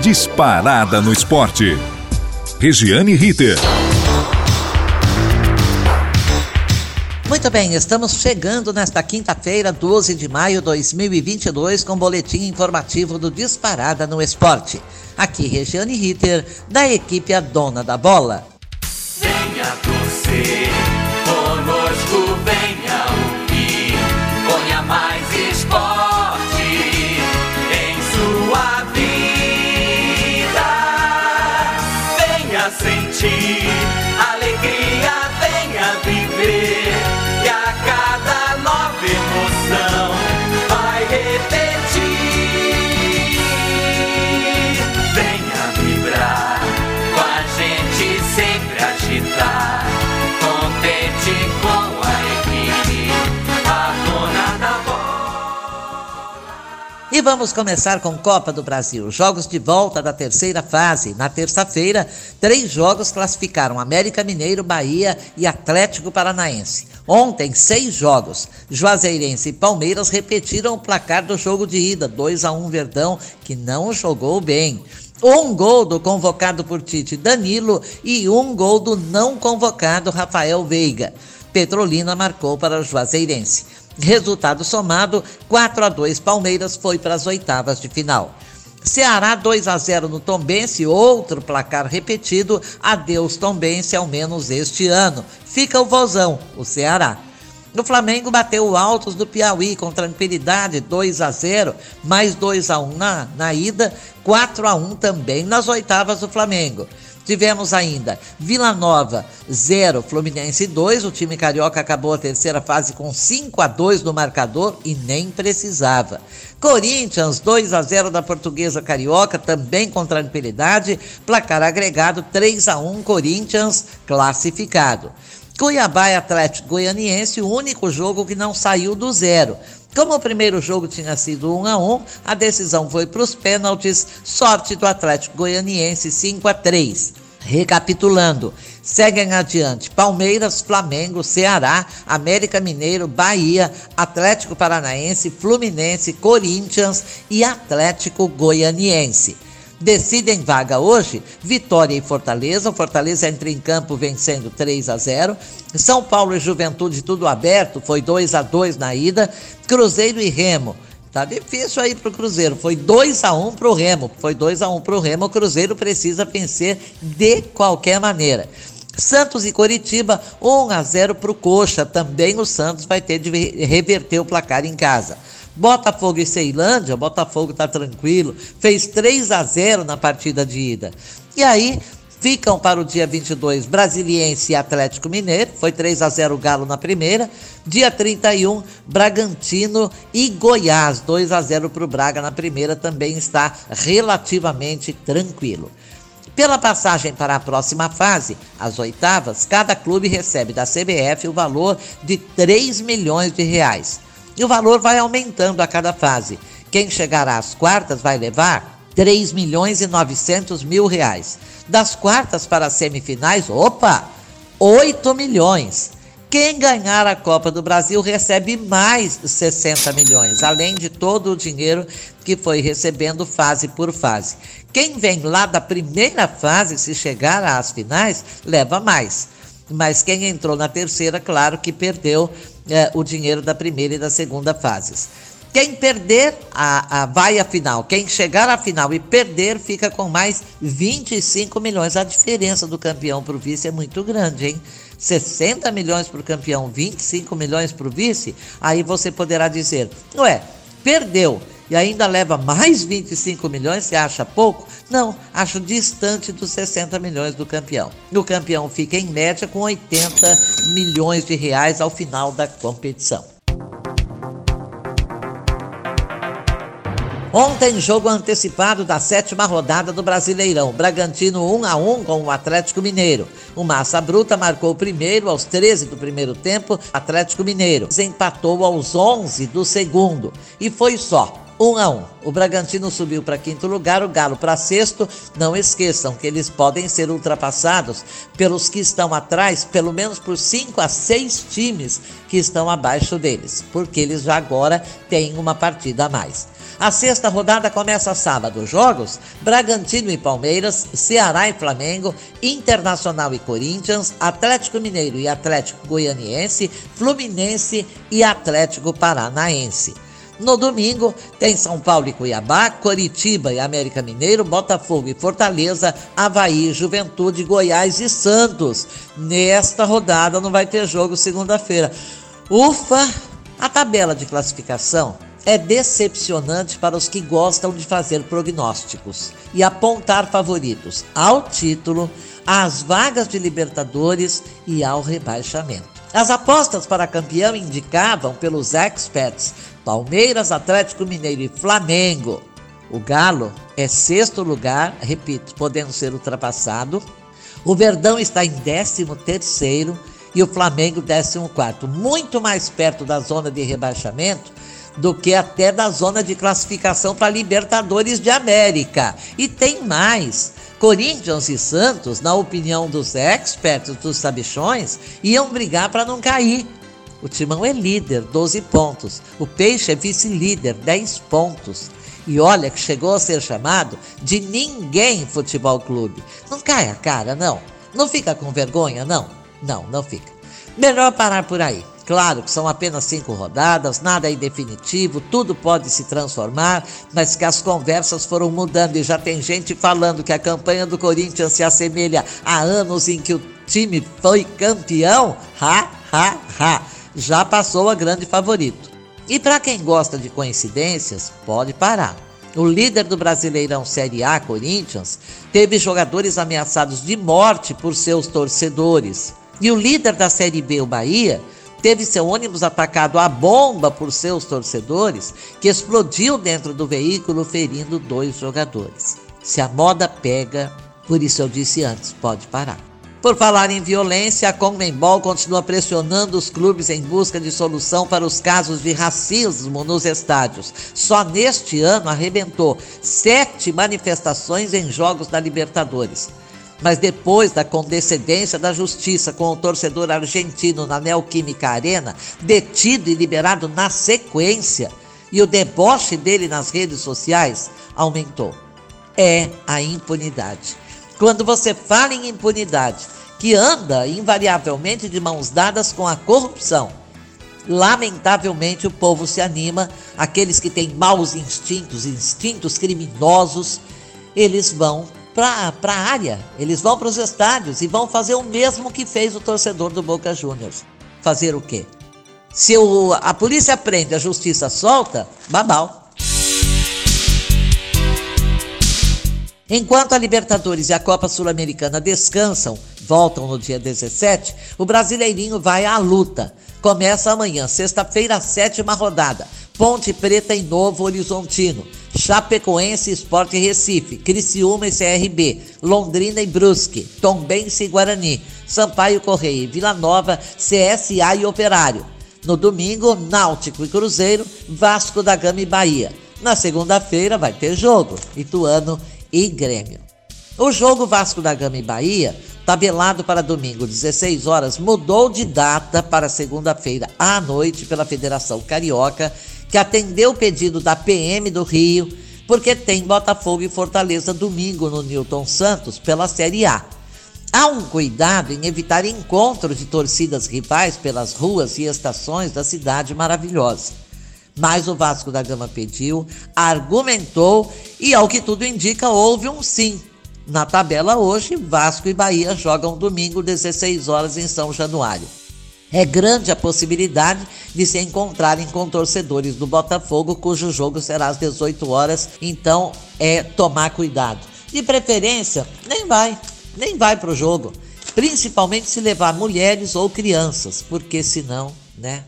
Disparada no esporte. Regiane Ritter. Muito bem, estamos chegando nesta quinta-feira, 12 de maio de 2022, com o boletim informativo do Disparada no Esporte. Aqui, Regiane Ritter, da equipe A Dona da Bola. Venha torcer, team. Vamos começar com Copa do Brasil. Jogos de volta da terceira fase. Na terça-feira, três jogos classificaram América Mineiro, Bahia e Atlético Paranaense. Ontem, seis jogos. Juazeirense e Palmeiras repetiram o placar do jogo de ida, 2 a 1 Verdão, que não jogou bem. Um gol do convocado por Tite Danilo e um gol do não convocado Rafael Veiga. Petrolina marcou para o Juazeirense. Resultado somado: 4 a 2 Palmeiras foi para as oitavas de final. Ceará 2 a 0 no Tombense, outro placar repetido. Adeus Tombense, ao menos este ano. Fica o vozão, o Ceará. O Flamengo bateu o Altos do Piauí com tranquilidade, 2 a 0, mais 2 a 1 na, na ida, 4 a 1 também nas oitavas do Flamengo. Tivemos ainda Vila Nova 0, Fluminense 2. O time carioca acabou a terceira fase com 5 a 2 no marcador e nem precisava. Corinthians 2 a 0 da Portuguesa Carioca, também com tranquilidade. Placar agregado 3 a 1 Corinthians classificado. Cuiabá e Atlético Goianiense, o único jogo que não saiu do zero. Como o primeiro jogo tinha sido 1 a 1, a decisão foi para os pênaltis. Sorte do Atlético Goianiense 5 a 3. Recapitulando, seguem adiante Palmeiras, Flamengo, Ceará, América Mineiro, Bahia, Atlético Paranaense, Fluminense, Corinthians e Atlético Goianiense. Decidem vaga hoje Vitória e Fortaleza. O Fortaleza entra em campo vencendo 3 a 0. São Paulo e Juventude tudo aberto, foi 2 a 2 na ida. Cruzeiro e Remo. Tá difícil aí pro Cruzeiro. Foi 2 a 1 pro Remo. Foi 2 a 1 pro Remo. O Cruzeiro precisa vencer de qualquer maneira. Santos e Coritiba, 1 a 0 pro Coxa. Também o Santos vai ter de reverter o placar em casa. Botafogo e Ceilândia, Botafogo está tranquilo, fez 3 a 0 na partida de ida. E aí ficam para o dia 22 Brasiliense e Atlético Mineiro, foi 3 a 0 Galo na primeira. Dia 31 Bragantino e Goiás, 2 a 0 para o Braga na primeira, também está relativamente tranquilo. Pela passagem para a próxima fase, as oitavas, cada clube recebe da CBF o valor de 3 milhões de reais. E o valor vai aumentando a cada fase. Quem chegar às quartas vai levar 3 milhões e 900 mil reais. Das quartas para as semifinais, opa, 8 milhões. Quem ganhar a Copa do Brasil recebe mais 60 milhões, além de todo o dinheiro que foi recebendo fase por fase. Quem vem lá da primeira fase, se chegar às finais, leva mais. Mas quem entrou na terceira, claro que perdeu é, o dinheiro da primeira e da segunda fases. Quem perder, a, a, vai à final. Quem chegar à final e perder, fica com mais 25 milhões. A diferença do campeão para o vice é muito grande, hein? 60 milhões para o campeão, 25 milhões para o vice. Aí você poderá dizer: ué, perdeu e ainda leva mais 25 milhões, você acha pouco? Não, acho distante dos 60 milhões do campeão. O campeão fica em média com 80 milhões de reais ao final da competição. Ontem, jogo antecipado da sétima rodada do Brasileirão. Bragantino 1 a 1 com o Atlético Mineiro. O Massa Bruta marcou o primeiro aos 13 do primeiro tempo. Atlético Mineiro empatou aos 11 do segundo. E foi só. 1 a 1. O Bragantino subiu para quinto lugar, o Galo para sexto. Não esqueçam que eles podem ser ultrapassados pelos que estão atrás, pelo menos por 5 a 6 times que estão abaixo deles, porque eles já agora têm uma partida a mais. A sexta rodada começa sábado. Jogos: Bragantino e Palmeiras, Ceará e Flamengo, Internacional e Corinthians, Atlético Mineiro e Atlético Goianiense, Fluminense e Atlético Paranaense. No domingo, tem São Paulo e Cuiabá, Coritiba e América Mineiro, Botafogo e Fortaleza, Havaí, Juventude, Goiás e Santos. Nesta rodada não vai ter jogo segunda-feira. Ufa! A tabela de classificação é decepcionante para os que gostam de fazer prognósticos e apontar favoritos ao título, às vagas de Libertadores e ao rebaixamento. As apostas para campeão indicavam pelos experts Palmeiras, Atlético Mineiro e Flamengo. O Galo é sexto lugar, repito, podendo ser ultrapassado. O Verdão está em décimo terceiro e o Flamengo décimo quarto, muito mais perto da zona de rebaixamento do que até da zona de classificação para Libertadores de América. E tem mais. Corinthians e Santos, na opinião dos experts, dos sabichões, iam brigar para não cair. O Timão é líder, 12 pontos. O Peixe é vice-líder, 10 pontos. E olha que chegou a ser chamado de Ninguém Futebol Clube. Não cai a cara, não. Não fica com vergonha, não. Não, não fica. Melhor parar por aí. Claro que são apenas cinco rodadas, nada é definitivo, tudo pode se transformar, mas que as conversas foram mudando e já tem gente falando que a campanha do Corinthians se assemelha a anos em que o time foi campeão. Ha, ha, ha já passou a grande favorito. E para quem gosta de coincidências, pode parar. O líder do Brasileirão Série A, Corinthians, teve jogadores ameaçados de morte por seus torcedores. E o líder da Série B, o Bahia, teve seu ônibus atacado a bomba por seus torcedores, que explodiu dentro do veículo, ferindo dois jogadores. Se a moda pega, por isso eu disse antes, pode parar. Por falar em violência, a Conmebol continua pressionando os clubes em busca de solução para os casos de racismo nos estádios. Só neste ano arrebentou sete manifestações em jogos da Libertadores. Mas depois da condescendência da justiça com o torcedor argentino na Neoquímica Arena, detido e liberado na sequência, e o deboche dele nas redes sociais aumentou. É a impunidade. Quando você fala em impunidade, que anda invariavelmente de mãos dadas com a corrupção, lamentavelmente o povo se anima, aqueles que têm maus instintos, instintos criminosos, eles vão para a área, eles vão para os estádios e vão fazer o mesmo que fez o torcedor do Boca Juniors. Fazer o quê? Se o, a polícia prende, a justiça solta, babau. Enquanto a Libertadores e a Copa Sul-Americana descansam, voltam no dia 17, o Brasileirinho vai à luta. Começa amanhã, sexta-feira, a sétima rodada. Ponte Preta em Novo Horizontino, Chapecoense Esporte Recife, Criciúma e CRB, Londrina e Brusque, Tombense e Guarani, Sampaio Correia e Vila Nova, CSA e Operário. No domingo, Náutico e Cruzeiro, Vasco da Gama e Bahia. Na segunda-feira vai ter jogo, Ituano e Grêmio. O jogo Vasco da Gama e Bahia, tabelado para domingo 16 horas, mudou de data para segunda-feira à noite pela Federação Carioca, que atendeu o pedido da PM do Rio, porque tem Botafogo e Fortaleza domingo no Newton Santos pela Série A. Há um cuidado em evitar encontros de torcidas rivais pelas ruas e estações da cidade maravilhosa. Mas o Vasco da Gama pediu, argumentou e, ao que tudo indica, houve um sim. Na tabela hoje, Vasco e Bahia jogam domingo, 16 horas, em São Januário. É grande a possibilidade de se encontrarem com torcedores do Botafogo, cujo jogo será às 18 horas, então é tomar cuidado. De preferência, nem vai, nem vai para o jogo. Principalmente se levar mulheres ou crianças, porque senão, né?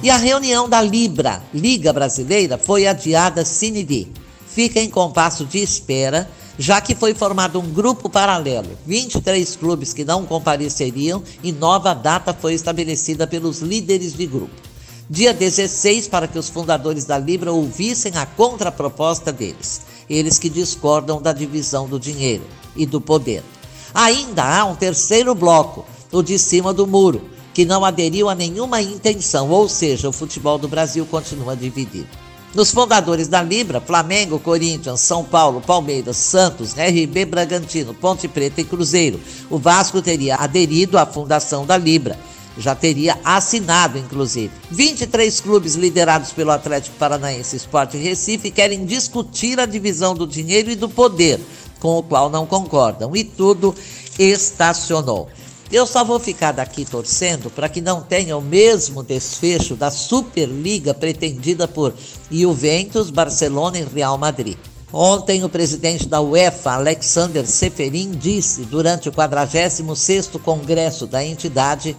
E a reunião da Libra, Liga Brasileira, foi adiada sine die. Fica em compasso de espera, já que foi formado um grupo paralelo, 23 clubes que não compareceriam e nova data foi estabelecida pelos líderes de grupo. Dia 16 para que os fundadores da Libra ouvissem a contraproposta deles, eles que discordam da divisão do dinheiro e do poder. Ainda há um terceiro bloco, o de cima do muro, que não aderiu a nenhuma intenção, ou seja, o futebol do Brasil continua dividido. Nos fundadores da Libra, Flamengo, Corinthians, São Paulo, Palmeiras, Santos, RB Bragantino, Ponte Preta e Cruzeiro. O Vasco teria aderido à fundação da Libra. Já teria assinado, inclusive. 23 clubes liderados pelo Atlético Paranaense Esporte Recife querem discutir a divisão do dinheiro e do poder, com o qual não concordam. E tudo estacionou. Eu só vou ficar daqui torcendo para que não tenha o mesmo desfecho da Superliga pretendida por Juventus, Barcelona e Real Madrid. Ontem, o presidente da UEFA, Alexander Seferin, disse durante o 46º Congresso da entidade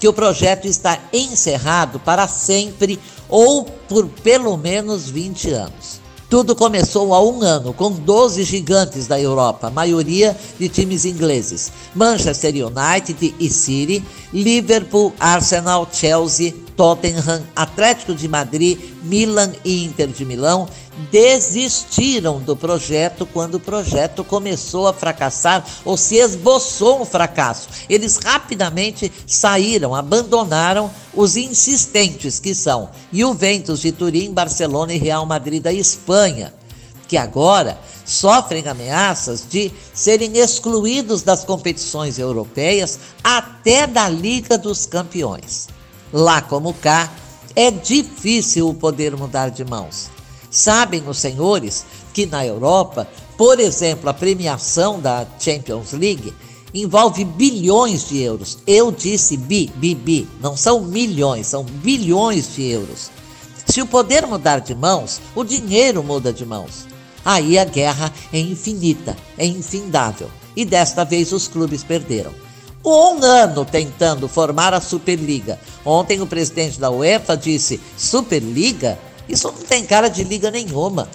que o projeto está encerrado para sempre ou por pelo menos 20 anos. Tudo começou há um ano com 12 gigantes da Europa, maioria de times ingleses: Manchester United e City, Liverpool, Arsenal, Chelsea, Tottenham, Atlético de Madrid, Milan e Inter de Milão desistiram do projeto quando o projeto começou a fracassar ou se esboçou um fracasso. Eles rapidamente saíram, abandonaram os insistentes que são Juventus de Turim, Barcelona e Real Madrid da Espanha, que agora sofrem ameaças de serem excluídos das competições europeias até da Liga dos Campeões. Lá como cá, é difícil o poder mudar de mãos. Sabem os senhores que na Europa, por exemplo, a premiação da Champions League envolve bilhões de euros. Eu disse bi, bi, bi. Não são milhões, são bilhões de euros. Se o poder mudar de mãos, o dinheiro muda de mãos. Aí a guerra é infinita, é infindável. E desta vez os clubes perderam um ano tentando formar a Superliga. Ontem o presidente da UEFA disse: Superliga? Isso não tem cara de liga nenhuma.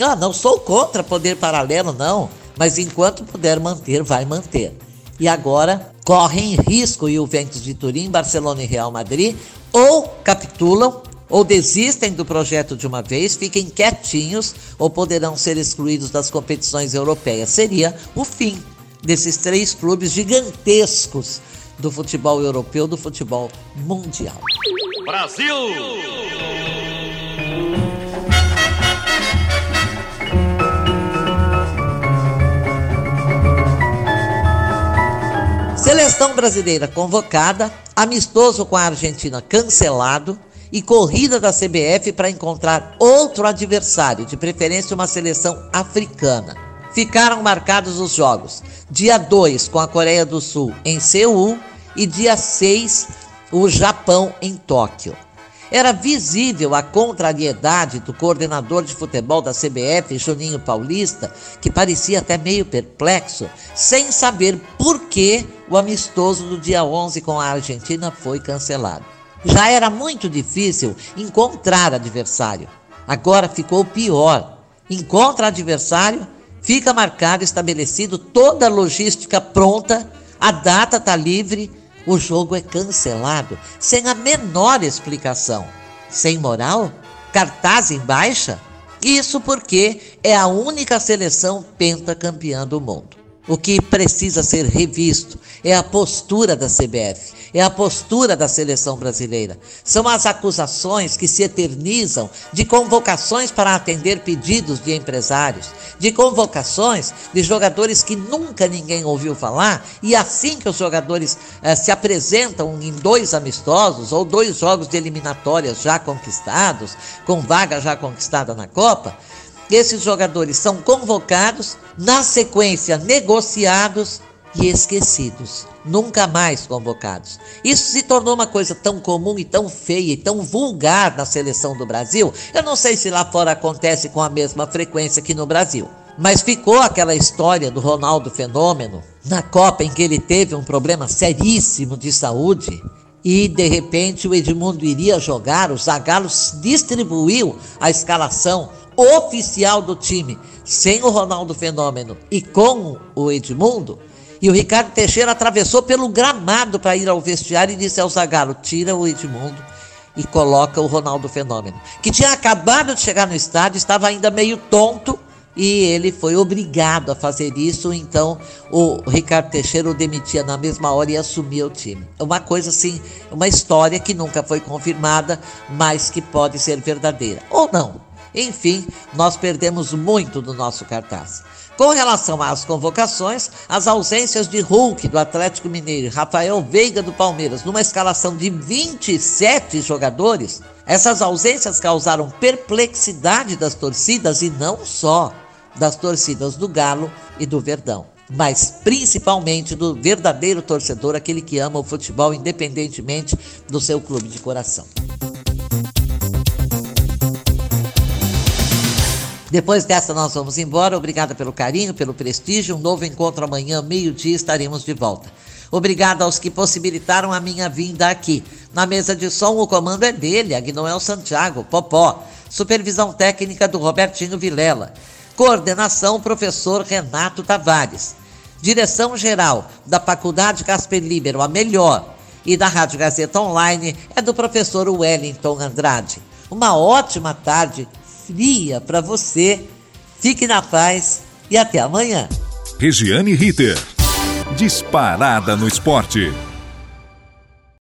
Ah, não sou contra poder paralelo, não, mas enquanto puder manter, vai manter. E agora correm risco o Juventus de Turim, Barcelona e Real Madrid ou capitulam ou desistem do projeto de uma vez, fiquem quietinhos ou poderão ser excluídos das competições europeias. Seria o fim desses três clubes gigantescos do futebol europeu, do futebol mundial. Brasil! Seleção brasileira convocada, amistoso com a Argentina cancelado e corrida da CBF para encontrar outro adversário, de preferência uma seleção africana. Ficaram marcados os jogos dia 2 com a Coreia do Sul em Seul e dia 6 o Japão em Tóquio. Era visível a contrariedade do coordenador de futebol da CBF, Juninho Paulista, que parecia até meio perplexo, sem saber por que o amistoso do dia 11 com a Argentina foi cancelado. Já era muito difícil encontrar adversário. Agora ficou pior. Encontra adversário Fica marcado, estabelecido, toda a logística pronta, a data está livre, o jogo é cancelado, sem a menor explicação. Sem moral? Cartaz em baixa? Isso porque é a única seleção pentacampeã do mundo. O que precisa ser revisto é a postura da CBF, é a postura da seleção brasileira. São as acusações que se eternizam de convocações para atender pedidos de empresários, de convocações de jogadores que nunca ninguém ouviu falar, e assim que os jogadores eh, se apresentam em dois amistosos ou dois jogos de eliminatórias já conquistados, com vaga já conquistada na Copa, esses jogadores são convocados, na sequência negociados e esquecidos, nunca mais convocados. Isso se tornou uma coisa tão comum e tão feia e tão vulgar na seleção do Brasil. Eu não sei se lá fora acontece com a mesma frequência que no Brasil. Mas ficou aquela história do Ronaldo Fenômeno, na Copa em que ele teve um problema seríssimo de saúde e de repente o Edmundo iria jogar, o Zagallo distribuiu a escalação oficial do time, sem o Ronaldo Fenômeno e com o Edmundo, e o Ricardo Teixeira atravessou pelo gramado para ir ao vestiário e disse ao Zagallo: tira o Edmundo e coloca o Ronaldo Fenômeno, que tinha acabado de chegar no estádio, estava ainda meio tonto e ele foi obrigado a fazer isso, então o Ricardo Teixeira o demitia na mesma hora e assumia o time. Uma coisa assim, uma história que nunca foi confirmada, mas que pode ser verdadeira. Ou não. Enfim, nós perdemos muito do nosso cartaz. Com relação às convocações, as ausências de Hulk do Atlético Mineiro e Rafael Veiga do Palmeiras, numa escalação de 27 jogadores, essas ausências causaram perplexidade das torcidas e não só das torcidas do Galo e do Verdão, mas principalmente do verdadeiro torcedor, aquele que ama o futebol independentemente do seu clube de coração. Depois dessa, nós vamos embora. Obrigada pelo carinho, pelo prestígio. Um novo encontro amanhã, meio-dia, estaremos de volta. Obrigada aos que possibilitaram a minha vinda aqui. Na mesa de som, o comando é dele, Agnoel Santiago, Popó. Supervisão técnica do Robertinho Vilela. Coordenação, professor Renato Tavares. Direção geral da Faculdade Casper Libero, a melhor, e da Rádio Gazeta Online é do professor Wellington Andrade. Uma ótima tarde fria para você. Fique na paz e até amanhã. Regiane Ritter. Disparada no esporte.